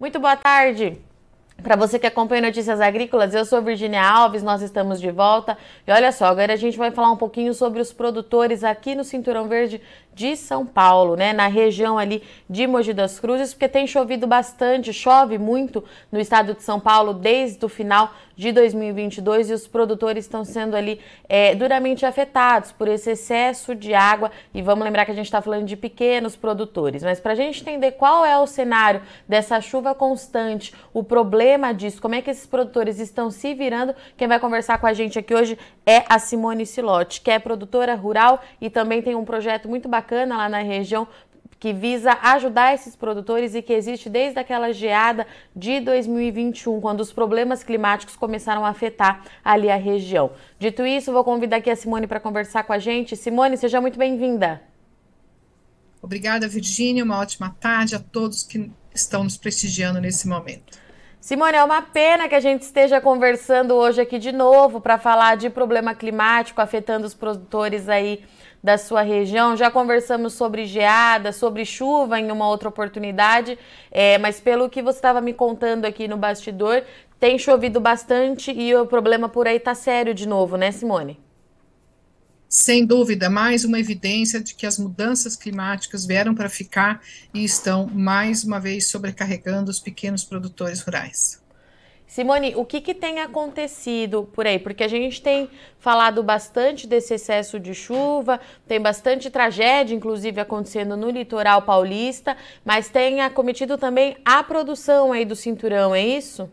Muito boa tarde. Para você que acompanha Notícias Agrícolas, eu sou Virginia Alves, nós estamos de volta. E olha só, agora a gente vai falar um pouquinho sobre os produtores aqui no Cinturão Verde de São Paulo, né, na região ali de Mogi das Cruzes, porque tem chovido bastante, chove muito no estado de São Paulo desde o final de 2022 e os produtores estão sendo ali é, duramente afetados por esse excesso de água. E vamos lembrar que a gente está falando de pequenos produtores, mas para a gente entender qual é o cenário dessa chuva constante, o problema disso, como é que esses produtores estão se virando, quem vai conversar com a gente aqui hoje é a Simone Silotti, que é produtora rural e também tem um projeto muito bacana bacana lá na região que visa ajudar esses produtores e que existe desde aquela geada de 2021, quando os problemas climáticos começaram a afetar ali a região. Dito isso, vou convidar aqui a Simone para conversar com a gente. Simone, seja muito bem-vinda. Obrigada, Virgínia. Uma ótima tarde a todos que estão nos prestigiando nesse momento. Simone, é uma pena que a gente esteja conversando hoje aqui de novo para falar de problema climático afetando os produtores aí da sua região. Já conversamos sobre geada, sobre chuva em uma outra oportunidade, é, mas pelo que você estava me contando aqui no bastidor, tem chovido bastante e o problema por aí está sério de novo, né, Simone? Sem dúvida, mais uma evidência de que as mudanças climáticas vieram para ficar e estão mais uma vez sobrecarregando os pequenos produtores rurais. Simone, o que, que, tem acontecido por aí? Porque a gente tem falado bastante desse excesso de chuva, tem bastante tragédia, inclusive, acontecendo no litoral paulista, mas tem acometido também a produção aí do cinturão, é isso?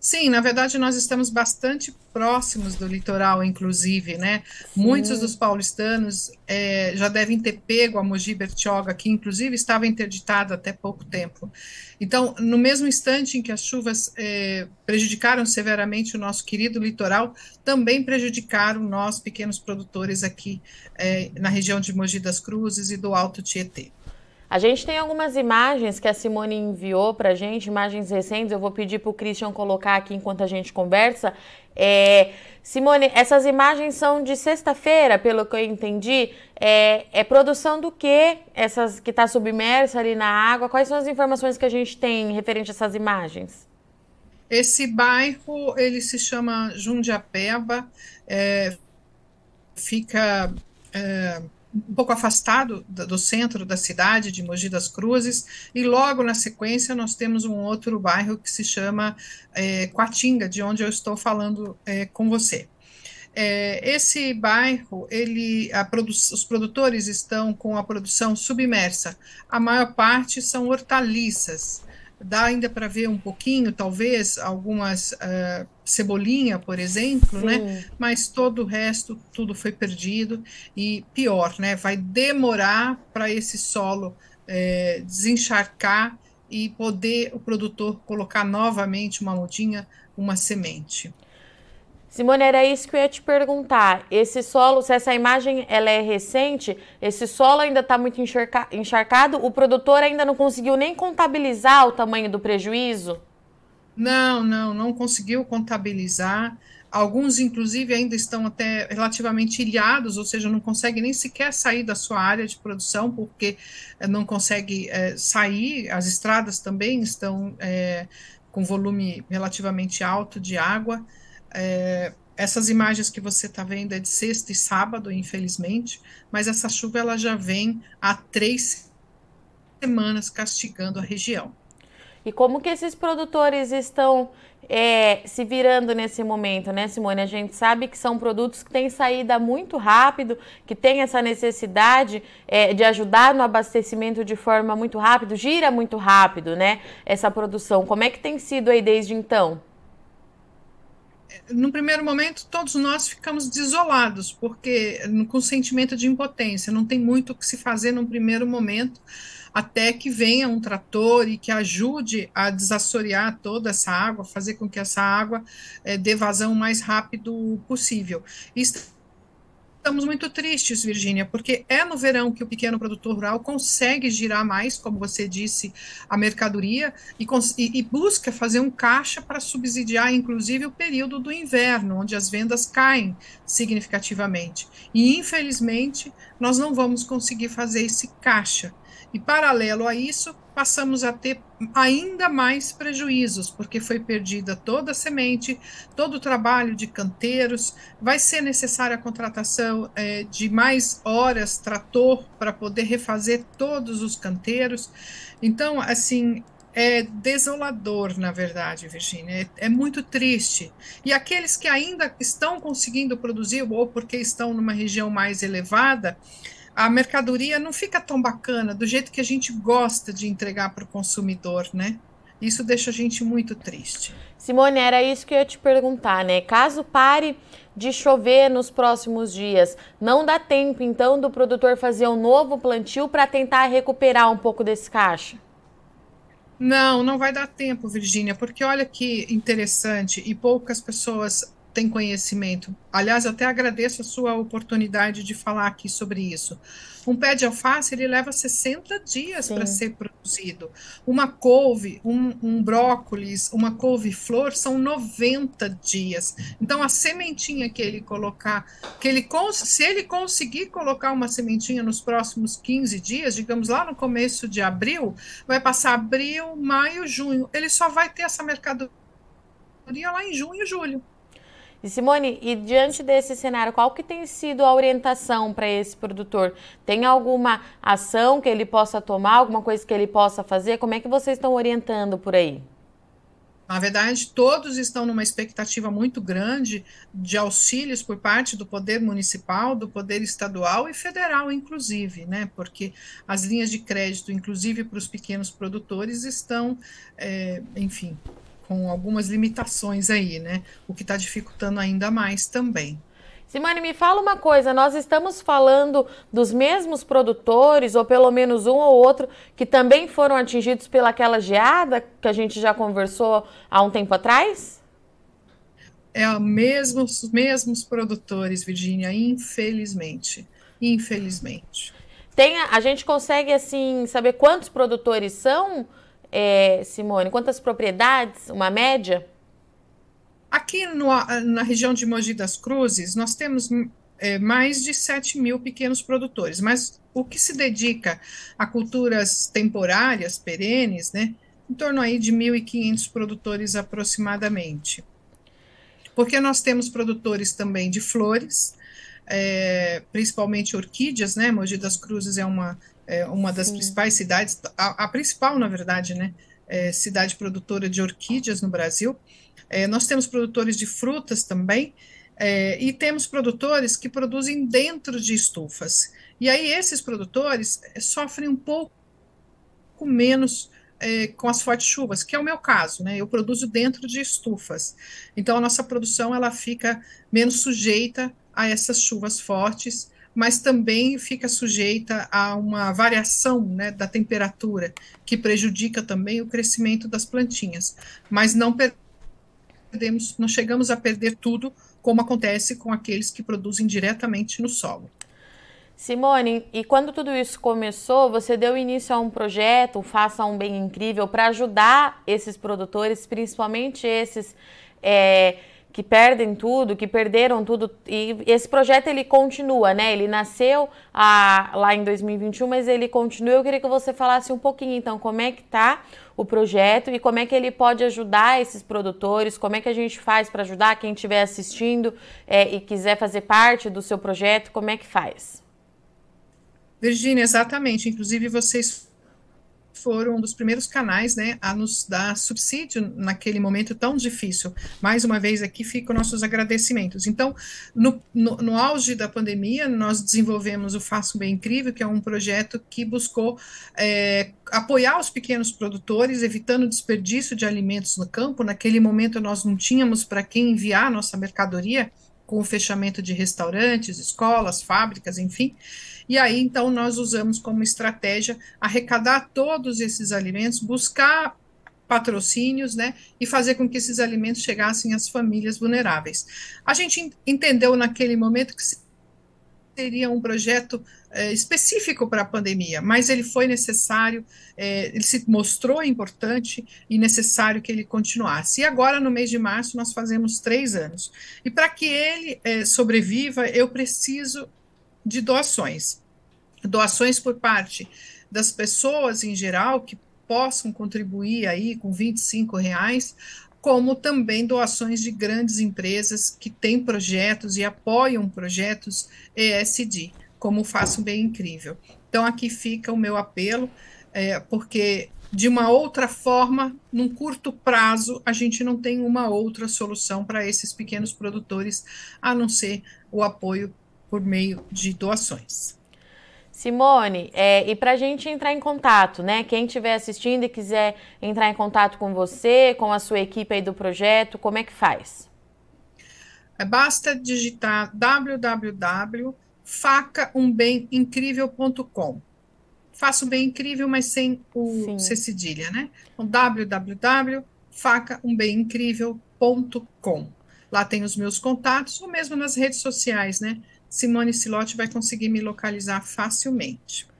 Sim, na verdade nós estamos bastante próximos do litoral, inclusive, né? Sim. Muitos dos paulistanos é, já devem ter pego a Mogi Bertioga, que inclusive estava interditada até pouco tempo. Então, no mesmo instante em que as chuvas é, prejudicaram severamente o nosso querido litoral, também prejudicaram nós, pequenos produtores aqui é, na região de Mogi das Cruzes e do Alto Tietê. A gente tem algumas imagens que a Simone enviou para a gente, imagens recentes. Eu vou pedir para o Christian colocar aqui enquanto a gente conversa. É, Simone, essas imagens são de sexta-feira, pelo que eu entendi. É, é produção do que? Essas que está submersa ali na água? Quais são as informações que a gente tem referente a essas imagens? Esse bairro ele se chama Jundiapeba, é, fica é, um pouco afastado do centro da cidade de Mogi das Cruzes, e logo na sequência nós temos um outro bairro que se chama é, de onde eu estou falando é, com você. É, esse bairro, ele, produ os produtores estão com a produção submersa. A maior parte são hortaliças, dá ainda para ver um pouquinho, talvez, algumas uh, cebolinha, por exemplo, né? Sim. né? Mas todo o resto, tudo foi perdido e pior, né? Vai demorar para esse solo é, desencharcar e poder o produtor colocar novamente uma mudinha, uma semente. Simone, era isso que eu ia te perguntar. Esse solo, se essa imagem ela é recente, esse solo ainda está muito encharca, encharcado, o produtor ainda não conseguiu nem contabilizar o tamanho do prejuízo? Não, não, não conseguiu contabilizar. Alguns, inclusive, ainda estão até relativamente ilhados, ou seja, não conseguem nem sequer sair da sua área de produção, porque eh, não consegue é, sair. As estradas também estão é, com volume relativamente alto de água. É, essas imagens que você está vendo é de sexta e sábado, infelizmente, mas essa chuva ela já vem há três semanas castigando a região. E como que esses produtores estão é, se virando nesse momento, né, Simone? A gente sabe que são produtos que têm saída muito rápido, que tem essa necessidade é, de ajudar no abastecimento de forma muito rápida, gira muito rápido, né? Essa produção. Como é que tem sido aí desde então? No primeiro momento, todos nós ficamos desolados, porque com sentimento de impotência, não tem muito o que se fazer num primeiro momento, até que venha um trator e que ajude a desassorear toda essa água, fazer com que essa água é, dê vazão o mais rápido possível. Isso Estamos muito tristes, Virgínia, porque é no verão que o pequeno produtor rural consegue girar mais, como você disse, a mercadoria e, e, e busca fazer um caixa para subsidiar, inclusive, o período do inverno, onde as vendas caem significativamente. E, infelizmente, nós não vamos conseguir fazer esse caixa. E, paralelo a isso, passamos a ter ainda mais prejuízos, porque foi perdida toda a semente, todo o trabalho de canteiros, vai ser necessária a contratação é, de mais horas trator para poder refazer todos os canteiros. Então, assim, é desolador, na verdade, Virginia. É, é, muito triste. E aqueles que ainda estão conseguindo produzir, ou porque estão numa região mais elevada, a mercadoria não fica tão bacana do jeito que a gente gosta de entregar para o consumidor, né? Isso deixa a gente muito triste. Simone, era isso que eu ia te perguntar, né? Caso pare de chover nos próximos dias, não dá tempo então do produtor fazer um novo plantio para tentar recuperar um pouco desse caixa? Não, não vai dar tempo, Virgínia, porque olha que interessante e poucas pessoas têm conhecimento. Aliás, até agradeço a sua oportunidade de falar aqui sobre isso. Um pé de alface ele leva 60 dias para ser produzido. Uma couve, um, um brócolis, uma couve-flor são 90 dias. Então a sementinha que ele colocar, que ele se ele conseguir colocar uma sementinha nos próximos 15 dias, digamos lá no começo de abril, vai passar abril, maio, junho. Ele só vai ter essa mercadoria lá em junho e julho. E Simone, e diante desse cenário, qual que tem sido a orientação para esse produtor? Tem alguma ação que ele possa tomar, alguma coisa que ele possa fazer? Como é que vocês estão orientando por aí? Na verdade, todos estão numa expectativa muito grande de auxílios por parte do poder municipal, do poder estadual e federal, inclusive, né? Porque as linhas de crédito, inclusive para os pequenos produtores, estão, é, enfim, com algumas limitações aí, né? O que está dificultando ainda mais também. Simone, me fala uma coisa: nós estamos falando dos mesmos produtores, ou pelo menos um ou outro, que também foram atingidos pelaquela geada que a gente já conversou há um tempo atrás? É mesmos, mesmos produtores, Virginia, infelizmente. Infelizmente. Tem, a gente consegue, assim, saber quantos produtores são? É, Simone? Quantas propriedades? Uma média? Aqui no, na região de Mogi das Cruzes, nós temos é, mais de 7 mil pequenos produtores, mas o que se dedica a culturas temporárias, perenes, né, em torno aí de 1.500 produtores aproximadamente. Porque nós temos produtores também de flores, é, principalmente orquídeas, né, Mogi das Cruzes é uma é uma das Sim. principais cidades, a, a, principal, na verdade, né, é, cidade produtora de orquídeas no Brasil. É, nós temos produtores de frutas também, é, e temos produtores que produzem dentro de estufas. E aí esses produtores é, sofrem um pouco menos é, com as fortes chuvas, que é o meu caso, né? Eu produzo dentro de estufas. Então a nossa produção ela fica menos sujeita a essas chuvas fortes mas também fica sujeita a uma variação né, da temperatura, que prejudica também o crescimento das plantinhas. Mas não perdemos, não chegamos a perder tudo, como acontece com aqueles que produzem diretamente no solo. Simone, e quando tudo isso começou, você deu início a um projeto, Faça um Bem Incrível, para ajudar esses produtores, principalmente esses é, que perdem tudo, que perderam tudo. E esse projeto ele continua, né? Ele nasceu a, lá em 2021, mas ele continua. Eu queria que você falasse um pouquinho, então, como é que tá o projeto e como é que ele pode ajudar esses produtores, como é que a gente faz para ajudar quem estiver assistindo é, e quiser fazer parte do seu projeto, como é que faz? Virginia, exatamente. Inclusive, vocês foram um dos primeiros canais né, a nos dar subsídio naquele momento tão difícil. Mais uma vez aqui ficam nossos agradecimentos. Então, no, no, no auge da pandemia, nós desenvolvemos o Faço Bem Incrível, que é um projeto que buscou é, apoiar os pequenos produtores, evitando desperdício de alimentos no campo. Naquele momento, nós não tínhamos para quem enviar nossa mercadoria, com o fechamento de restaurantes, escolas, fábricas, enfim. E aí, então, nós usamos como estratégia arrecadar todos esses alimentos, buscar patrocínios, né, e fazer com que esses alimentos chegassem às famílias vulneráveis. A gente entendeu naquele momento que seria um projeto é, específico para a pandemia, mas ele foi necessário, é, ele se mostrou importante e necessário que ele continuasse. E agora, no mês de março, nós fazemos três anos. E para que ele é, sobreviva, eu preciso de doações. Doações por parte das pessoas em geral que possam contribuir aí com 25 reais, como também doações de grandes empresas que têm projetos e apoiam projetos ESG, como Faço Bem Incrível. Então, aqui fica o meu apelo, é, porque de uma outra forma, num curto prazo, a gente não tem uma outra solução para esses pequenos produtores, a não ser o apoio por meio de doações. Simone, é, e para a gente entrar em contato, né? Quem estiver assistindo e quiser entrar em contato com você, com a sua equipe aí do projeto, como é que faz? É, basta digitar www.facaumbemincrível.com. Faço bem incrível, mas sem o C cedilha, né? Então, www.facaumbemincrível.com. Lá tem os meus contatos, ou mesmo nas redes sociais, né? Simone Silotti vai conseguir me localizar facilmente.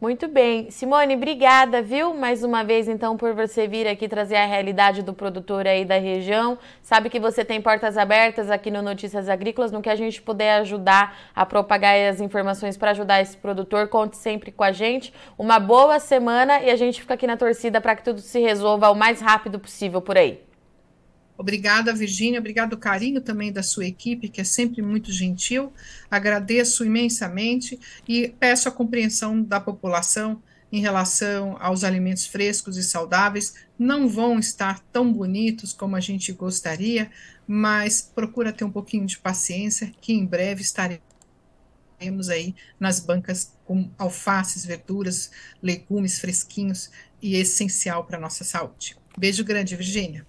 Muito bem. Simone, obrigada, viu? Mais uma vez, então, por você vir aqui trazer a realidade do produtor aí da região. Sabe que você tem portas abertas aqui no Notícias Agrícolas, no que a gente puder ajudar a propagar as informações para ajudar esse produtor, conte sempre com a gente. Uma boa semana e a gente fica aqui na torcida para que tudo se resolva o mais rápido possível por aí. Obrigada, Virgínia. Obrigado o carinho também da sua equipe, que é sempre muito gentil. Agradeço imensamente e peço a compreensão da população em relação aos alimentos frescos e saudáveis. Não vão estar tão bonitos como a gente gostaria, mas procura ter um pouquinho de paciência, que em breve estaremos aí nas bancas com alfaces, verduras, legumes fresquinhos e essencial para a nossa saúde. Beijo grande, Virgínia.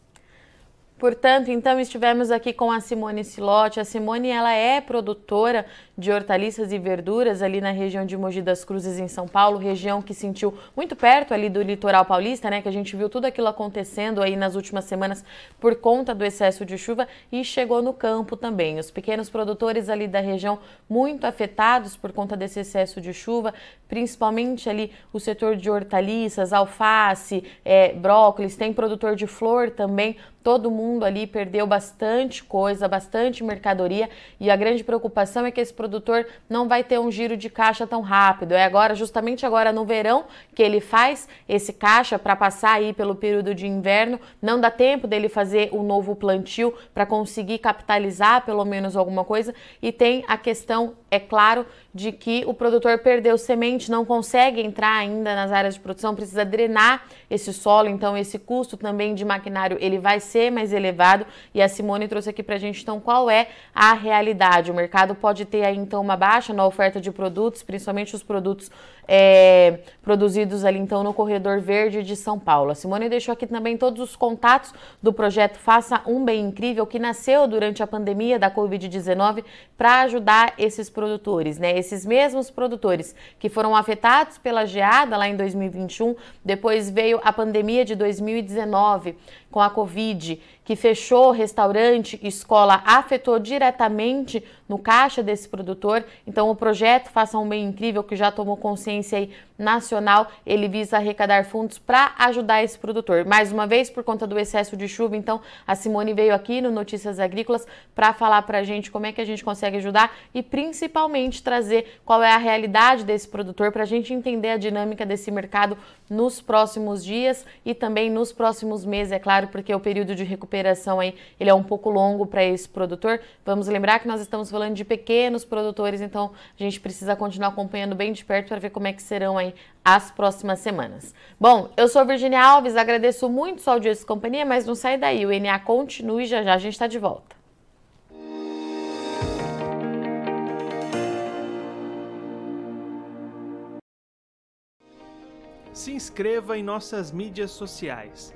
Portanto, então estivemos aqui com a Simone Silotti. A Simone ela é produtora de hortaliças e verduras ali na região de Mogi das Cruzes em São Paulo, região que sentiu muito perto ali do litoral paulista, né, que a gente viu tudo aquilo acontecendo aí nas últimas semanas por conta do excesso de chuva e chegou no campo também. Os pequenos produtores ali da região muito afetados por conta desse excesso de chuva, principalmente ali o setor de hortaliças, alface, é, brócolis, tem produtor de flor também todo mundo ali perdeu bastante coisa, bastante mercadoria e a grande preocupação é que esse produtor não vai ter um giro de caixa tão rápido. É agora, justamente agora no verão, que ele faz esse caixa para passar aí pelo período de inverno. Não dá tempo dele fazer o um novo plantio para conseguir capitalizar pelo menos alguma coisa. E tem a questão, é claro, de que o produtor perdeu semente, não consegue entrar ainda nas áreas de produção, precisa drenar esse solo, então esse custo também de maquinário ele vai ser mais elevado. E a Simone trouxe aqui para a gente então qual é a realidade. O mercado pode ter aí então uma baixa na oferta de produtos, principalmente os produtos é, produzidos ali então no corredor verde de São Paulo. A Simone deixou aqui também todos os contatos do projeto Faça um Bem Incrível que nasceu durante a pandemia da Covid-19 para ajudar esses produtores, né? Esses mesmos produtores que foram afetados pela geada lá em 2021, depois veio a pandemia de 2019 com a Covid que fechou restaurante, escola, afetou diretamente no caixa desse produtor. Então, o projeto Faça um Bem Incrível, que já tomou consciência aí nacional, ele visa arrecadar fundos para ajudar esse produtor. Mais uma vez, por conta do excesso de chuva, então, a Simone veio aqui no Notícias Agrícolas para falar para a gente como é que a gente consegue ajudar e principalmente trazer qual é a realidade desse produtor para a gente entender a dinâmica desse mercado nos próximos dias e também nos próximos meses, é claro, porque o período de recuperação aí ele é um pouco longo para esse produtor. Vamos lembrar que nós estamos falando de pequenos produtores, então a gente precisa continuar acompanhando bem de perto para ver como é que serão aí as próximas semanas. Bom, eu sou Virginia Alves, agradeço muito sua audiência e companhia, mas não sai daí, o NA continue já já a gente está de volta. se inscreva em nossas mídias sociais.